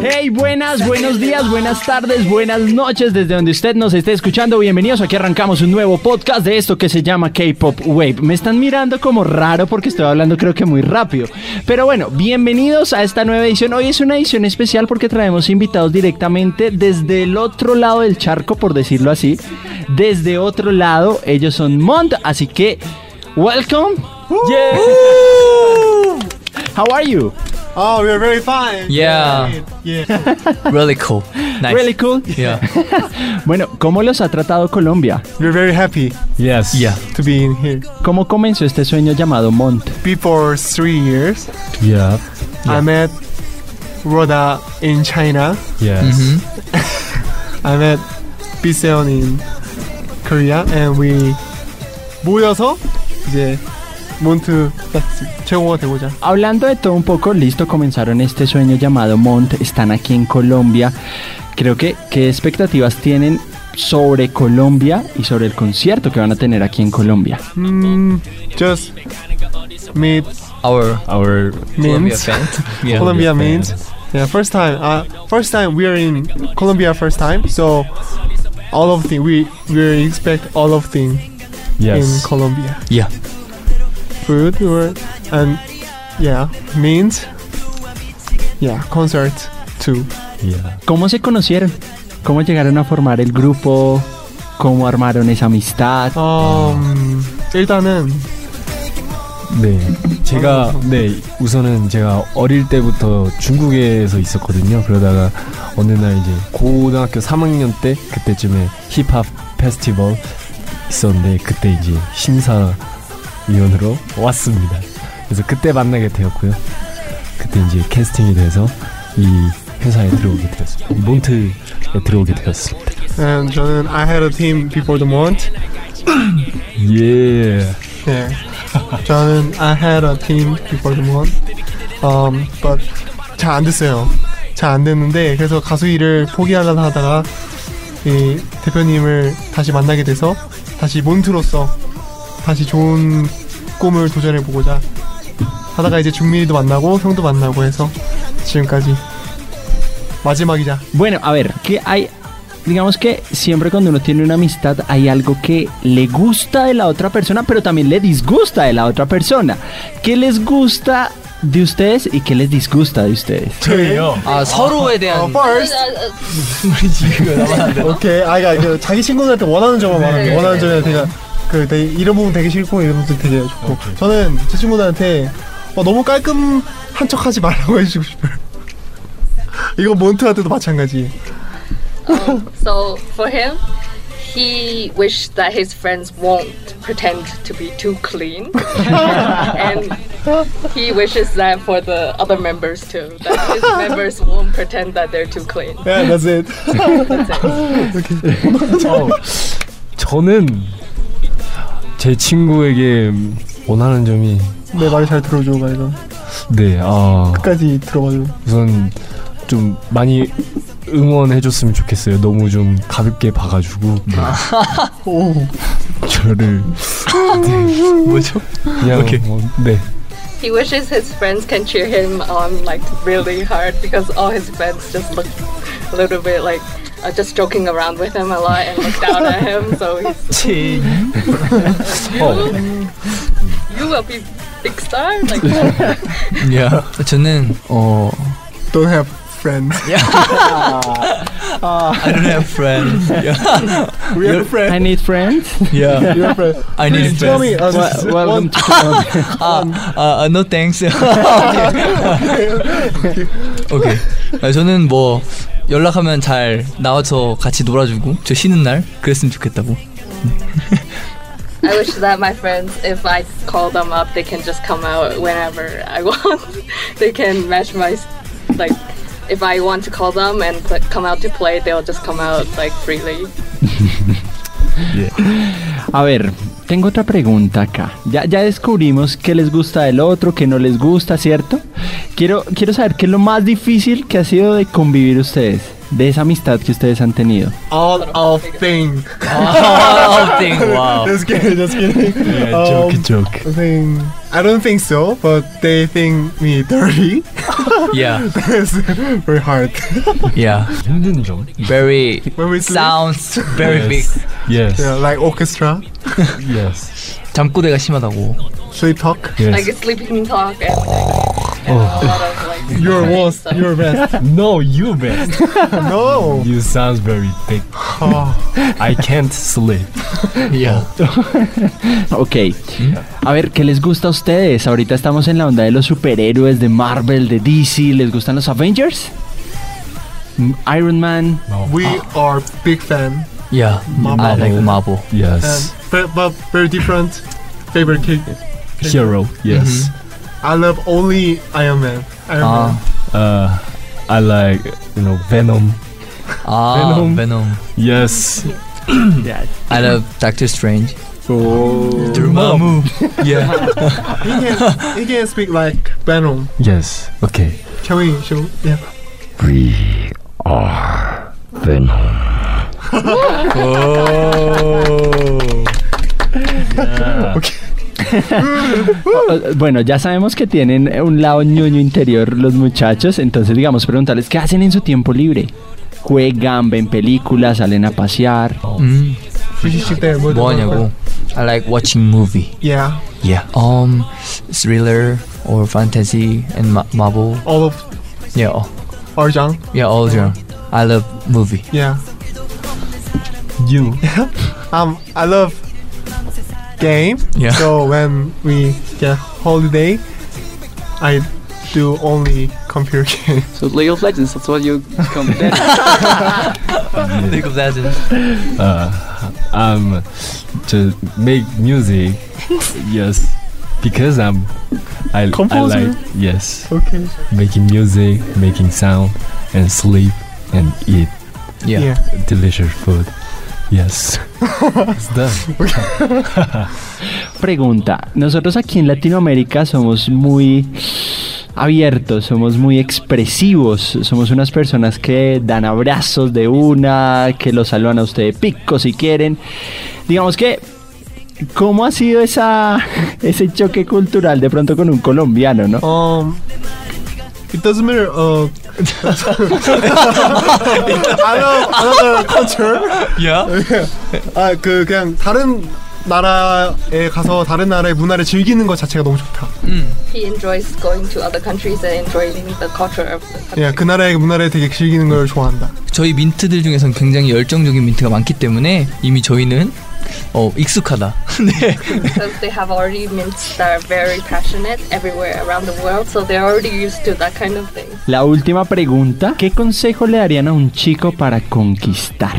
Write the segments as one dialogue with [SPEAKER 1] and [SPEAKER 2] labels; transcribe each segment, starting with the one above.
[SPEAKER 1] Hey, buenas, buenos días, buenas tardes, buenas noches desde donde usted nos esté escuchando. Bienvenidos, aquí arrancamos un nuevo podcast de esto que se llama K-Pop Wave. Me están mirando como raro porque estoy hablando creo que muy rápido. Pero bueno, bienvenidos a esta nueva edición. Hoy es una edición especial porque traemos invitados directamente desde el otro lado del charco, por decirlo así. Desde otro lado, ellos son Mont, así que welcome. Yeah. How are you?
[SPEAKER 2] Oh, we're very fine.
[SPEAKER 3] Yeah.
[SPEAKER 2] Yeah.
[SPEAKER 3] Really cool. Nice.
[SPEAKER 1] Really cool.
[SPEAKER 3] Yeah.
[SPEAKER 1] Bueno, ¿cómo los ha tratado Colombia?
[SPEAKER 2] we're very happy
[SPEAKER 4] Yes.
[SPEAKER 3] Yeah.
[SPEAKER 2] to be in here.
[SPEAKER 1] ¿Cómo comenzó este sueño llamado Mont?
[SPEAKER 2] Before three years,
[SPEAKER 4] Yeah.
[SPEAKER 2] I met Rhoda in China.
[SPEAKER 4] Yes.
[SPEAKER 3] Mhm.
[SPEAKER 2] I met Biseon in Korea, and we 모여서 이제 Monte pues,
[SPEAKER 1] Hablando de todo un poco, listo, comenzaron este sueño llamado Mont, están aquí en Colombia. Creo que qué expectativas tienen sobre Colombia y sobre el concierto que van a tener aquí en Colombia.
[SPEAKER 2] Mm, just meet
[SPEAKER 3] our
[SPEAKER 4] our
[SPEAKER 3] Colombia
[SPEAKER 2] Colombia means. Yeah, first time. Uh, first time we are in Colombia. First time. So all of we we expect all of thing
[SPEAKER 4] yes.
[SPEAKER 2] in Colombia.
[SPEAKER 3] Yeah.
[SPEAKER 2] Food or and yeah means yeah concert too
[SPEAKER 4] Yeah.
[SPEAKER 1] ¿Cómo se conocieron? ¿Cómo llegaron a formar el grupo? ¿Cómo armaron esa amistad?
[SPEAKER 2] um 일단은
[SPEAKER 4] 네. 제가 네 우선은 제가 어릴 때부터 중국에서 있었거든요. 그러다가 어느 날 이제 고등학교 3학년 때 그때쯤에 힙합 페스티벌 있었는데 그때 이제 심사 위원으로 왔습니다. 그래서 그때 만나게 되었고요. 그때 이제 캐스팅이 돼서 이 회사에 들어오게 되었습니다. 이 몬트에 들어오게 되었습니다.
[SPEAKER 2] and 저는 I had a team before the month
[SPEAKER 4] 예.
[SPEAKER 2] yeah 저는 I had a team before the month um but 잘 안 됐어요 잘 안 됐는데 그래서 가수 일을 포기하려다 하다가 이 대표님을 다시 만나게 돼서 다시 몬트로서 다시 좋은 꿈을 도전해 보고자 하다가 이제 준민이도 만나고 형도 만나고 해서 지금까지 마지막이자
[SPEAKER 1] Bueno, a ver, que hay, digamos que siempre cuando uno tiene una amistad hay algo que le gusta de la otra persona, pero también le disgusta de la otra persona. ¿Qué les gusta de ustedes y qué les disgusta de ustedes?
[SPEAKER 4] 저예요.
[SPEAKER 3] 아 서로에 대한
[SPEAKER 2] first 오케이 아이가 그 자기 친구들한테 원하는 점만 말하는 거 원하는 점에 제가 그내 이런 부분 되게 싫고 이런 부분 되게 좋고 저는 제 친구들한테 어, 너무 깔끔한 척하지 말라고 해주고 싶어요 이거 몬트한테도 마찬가지
[SPEAKER 5] So for him, he wished that his friends won't pretend to be too clean, and he wishes that for the other members too, that his members won't pretend that they're too clean.
[SPEAKER 2] Yeah that's it
[SPEAKER 4] 어, 저는 제 친구에게 원하는 점이
[SPEAKER 2] 내 말을 잘 들어줘 말이가
[SPEAKER 4] 네, 아
[SPEAKER 2] 끝까지 들어봐줘
[SPEAKER 4] 우선 좀 많이 응원해줬으면 좋겠어요. 너무 좀 가볍게 봐가지고 네.
[SPEAKER 2] 오
[SPEAKER 4] 저를
[SPEAKER 3] 뭐죠?
[SPEAKER 4] 그냥
[SPEAKER 3] 오케이.
[SPEAKER 4] 어, 네,
[SPEAKER 5] He wishes his friends can cheer him on like really hard because all his friends just look a little bit like uh, just joking around with him a lot and look down at him. So he's
[SPEAKER 4] 어,
[SPEAKER 5] you will be big star like that.
[SPEAKER 3] Yeah. 저는 어
[SPEAKER 2] Don't have friends
[SPEAKER 3] I don't have friends. Yeah.
[SPEAKER 2] We have a friend
[SPEAKER 1] I need friends.
[SPEAKER 3] Yeah.
[SPEAKER 2] You have a friend
[SPEAKER 3] I need
[SPEAKER 2] Tell me
[SPEAKER 3] friends.
[SPEAKER 2] uh, this is
[SPEAKER 1] Welcome
[SPEAKER 2] one
[SPEAKER 1] to Colombia.
[SPEAKER 3] 아, 아, 아, no thanks. 오케이. 아, 저는 뭐 연락하면 잘 나와서 같이 놀아주고 저 쉬는 날 그랬으면 좋겠다고.
[SPEAKER 5] I wish that my friends, if I call them up, they can just come out whenever I want. they can match my, like, if I want to call them and pl- come out to play, they'll just come out like freely.
[SPEAKER 1] A ver, tengo otra pregunta acá. Ya, ya descubrimos qué les gusta del otro, qué no les gusta, ¿cierto? Quiero, quiero saber qué es lo más difícil que ha sido de convivir ustedes. de esa amistad que ustedes han tenido?
[SPEAKER 2] All of thing.
[SPEAKER 3] Oh, thing. Wow.
[SPEAKER 2] Just kidding, just kidding.
[SPEAKER 4] Yeah,
[SPEAKER 2] Um,
[SPEAKER 4] joke, joke.
[SPEAKER 2] I think I don't think so, but they think me dirty.
[SPEAKER 3] Yeah.
[SPEAKER 2] It's very hard.
[SPEAKER 3] Yeah.
[SPEAKER 4] 힘든 점.
[SPEAKER 3] Very
[SPEAKER 2] When we sleep,
[SPEAKER 3] sounds very big.
[SPEAKER 4] Yes.
[SPEAKER 2] yeah, like orchestra,
[SPEAKER 4] Yes.
[SPEAKER 3] 잠꼬대가 심하다고.
[SPEAKER 2] sleep talk.
[SPEAKER 4] Yes.
[SPEAKER 5] Like sleeping talk and, and a lot of like.
[SPEAKER 2] You're worst.
[SPEAKER 5] stuff.
[SPEAKER 2] You're best.
[SPEAKER 4] no, you best.
[SPEAKER 2] no.
[SPEAKER 4] you sounds very thick.
[SPEAKER 2] Oh,
[SPEAKER 4] I can't sleep.
[SPEAKER 3] Yeah.
[SPEAKER 1] Ok. Hmm? A ver, ¿qué les gusta a ustedes? Ahorita estamos en la onda de los superhéroes, de Marvel, de DC. ¿Les gustan los Avengers? Mm, Iron Man.
[SPEAKER 2] we ah. are big fan,
[SPEAKER 3] Yeah. I like Marvel.
[SPEAKER 2] and
[SPEAKER 4] Yes.
[SPEAKER 2] but, but very different favorite.
[SPEAKER 4] Hero. Yes. Mm-hmm.
[SPEAKER 2] I love only Iron Man. Iron
[SPEAKER 3] Ah.
[SPEAKER 2] Man.
[SPEAKER 4] Uh, I like you know Venom.
[SPEAKER 3] Ah,
[SPEAKER 4] Venom.
[SPEAKER 3] Venom.
[SPEAKER 4] Yes. yeah.
[SPEAKER 3] I love Doctor Strange.
[SPEAKER 1] Oh.
[SPEAKER 3] Dormammu. Yeah.
[SPEAKER 2] He can he can speak like Venom.
[SPEAKER 4] Yes. Okay.
[SPEAKER 2] Can we show? Yeah.
[SPEAKER 4] We are Venom.
[SPEAKER 1] Eh, bueno, ya sabemos que tienen un lado ñoño interior los muchachos, entonces digamos preguntarles qué hacen en su tiempo libre. Juegan, ven películas, salen a pasear.
[SPEAKER 3] Mm. I like watching movie.
[SPEAKER 2] Yeah.
[SPEAKER 3] Yeah. Um, thriller or fantasy and ma.
[SPEAKER 2] All of.
[SPEAKER 3] Yeah. All,
[SPEAKER 2] all.
[SPEAKER 3] Yeah, all genre. I love movie.
[SPEAKER 2] Yeah.
[SPEAKER 4] You.
[SPEAKER 2] um, I love game.
[SPEAKER 3] Yeah.
[SPEAKER 2] So when we get holiday, I do only computer game.
[SPEAKER 6] So League of Legends, that's what you come then.
[SPEAKER 3] League of Legends.
[SPEAKER 4] Uh, um, to make music. yes. Because I'm. I, I like yes
[SPEAKER 2] Okay.
[SPEAKER 4] making music, making sound, and sleep and eat
[SPEAKER 3] Yeah.
[SPEAKER 2] Yeah.
[SPEAKER 4] delicious food. Yes. it's done.
[SPEAKER 1] Pregunta, nosotros aquí en Latinoamérica somos muy abiertos, somos muy expresivos, somos unas personas que dan abrazos de una, que los saludan a usted de pico si quieren. Digamos que, ¿cómo ha sido esa, ese choque cultural de pronto con un colombiano, no?
[SPEAKER 2] Um, it doesn't matter. Uh, I love another culture.
[SPEAKER 3] Yeah.
[SPEAKER 2] 아, 그 그냥 다른 나라에 가서 다른 나라의 문화를 즐기는 것 자체가 너무 좋다.
[SPEAKER 5] He enjoys going to other countries and enjoying the culture of the country.
[SPEAKER 2] 예, 그 나라의 문화를 되게 즐기는 걸 좋아한다.
[SPEAKER 3] 저희 민트들 중에서는 굉장히 열정적인 민트가 많기 때문에 이미 저희는 어 익숙하다. 네.
[SPEAKER 5] Because they have already mints that are very passionate everywhere around the world, so they're already used to that kind of thing.
[SPEAKER 1] La última pregunta, ¿qué consejo le darían a un chico para conquistar?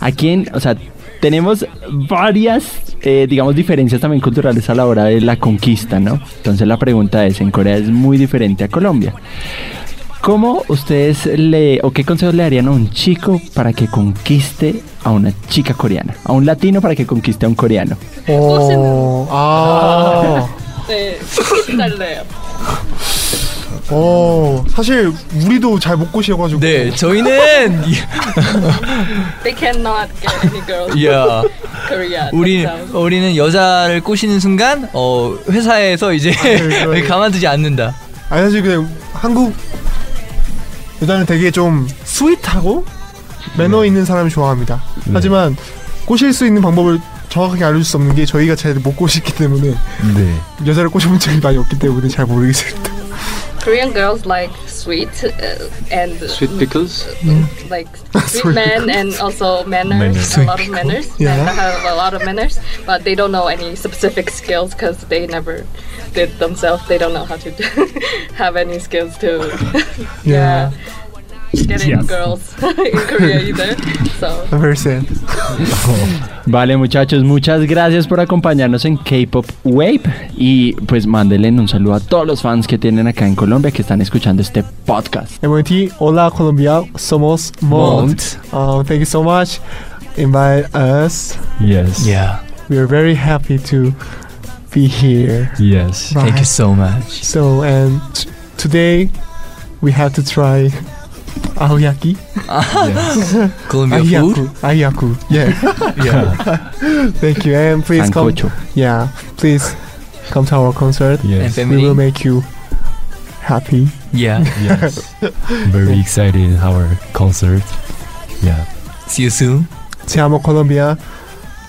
[SPEAKER 1] ¿A quién, o sea, tenemos varias, eh, digamos, diferencias también culturales a la hora de la conquista, ¿no? Entonces la pregunta es, en Corea es muy diferente a Colombia. ¿Cómo ustedes le, o qué consejos le darían a un chico para que conquiste a una chica coreana? A un latino para que conquiste a un coreano.
[SPEAKER 2] 오, 아,
[SPEAKER 5] 네, 달래요.
[SPEAKER 2] 어, 사실 우리도 잘 못 꼬셔가지고.
[SPEAKER 3] 네, 저희는
[SPEAKER 5] They cannot get any girls
[SPEAKER 3] 야
[SPEAKER 5] Korea.
[SPEAKER 3] 우리. 우리는 여자를 꼬시는 순간 어 회사에서 이제. 가만두지 않는다.
[SPEAKER 2] 아니 사실 그냥 한국 여자는 되게 좀 스윗하고 매너 있는 사람을 좋아합니다. 하지만 꼬실 수 있는 방법을 정확하게 알려줄 수 없는 게 저희가 잘 못 꼬시기 때문에
[SPEAKER 4] 네.
[SPEAKER 2] 여자를 꼬셔본 적이 많이 없기 때문에 잘 모르겠습니다.
[SPEAKER 5] Korean girls like sweet uh, and
[SPEAKER 6] Sweet pickles.
[SPEAKER 5] like
[SPEAKER 2] Sweet
[SPEAKER 5] sweet men and also manners,
[SPEAKER 4] Manners.
[SPEAKER 5] a lot of manners.
[SPEAKER 2] Yeah.
[SPEAKER 5] They have a lot of manners, but they don't know any specific skills because they never did themselves. They don't know how to do, have any skills to yeah. get in
[SPEAKER 1] Yes.
[SPEAKER 5] girls in Korea either. So
[SPEAKER 2] I'm very sad.
[SPEAKER 1] Vale, muchachos, muchas gracias por acompañarnos en K-Pop Wave y pues mándenle un saludo a todos los fans que tienen acá en Colombia que están escuchando este podcast.
[SPEAKER 2] MOT Hola Colombia somos Mont. Uh, thank you so much. Invite us.
[SPEAKER 4] Yes.
[SPEAKER 3] Yeah.
[SPEAKER 2] We are very happy to be here.
[SPEAKER 4] Yes.
[SPEAKER 3] Thank you
[SPEAKER 2] Right.
[SPEAKER 3] so much.
[SPEAKER 2] So and today we have to try Aoyaki.
[SPEAKER 3] Colombia food.
[SPEAKER 2] Ayaku. Yeah.
[SPEAKER 3] Yeah.
[SPEAKER 2] Thank you. And please come. Yeah. Please come to our concert.
[SPEAKER 3] And
[SPEAKER 4] Yes,
[SPEAKER 2] We will make you happy.
[SPEAKER 3] Yeah.
[SPEAKER 4] yes. Very excited in our concert. Yeah.
[SPEAKER 3] See you soon.
[SPEAKER 2] Te amo Colombia.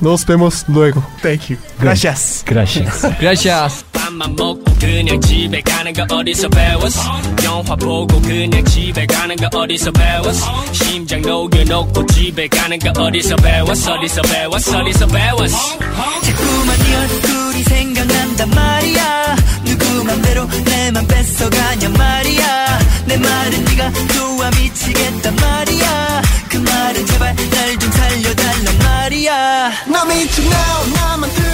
[SPEAKER 2] Nos vemos luego. Thank you. Gracias.
[SPEAKER 4] Gracias.
[SPEAKER 3] Gracias.
[SPEAKER 7] 밥만 먹고 그냥 집에 가는 거 어디서 배웠어 영화 보고 그냥 집에 가는 거 어디서 배웠어 심장 녹여놓고 집에 가는 거 어디서 배웠어 어디서 배웠어 어디서 배웠어
[SPEAKER 8] 자꾸만 네 얼굴이 생각난단 말이야 누구 맘대로 내 맘 뺏어가냐 말이야 내 말은 네가 좋아 미치겠단 말이야 No
[SPEAKER 9] Now meet you now.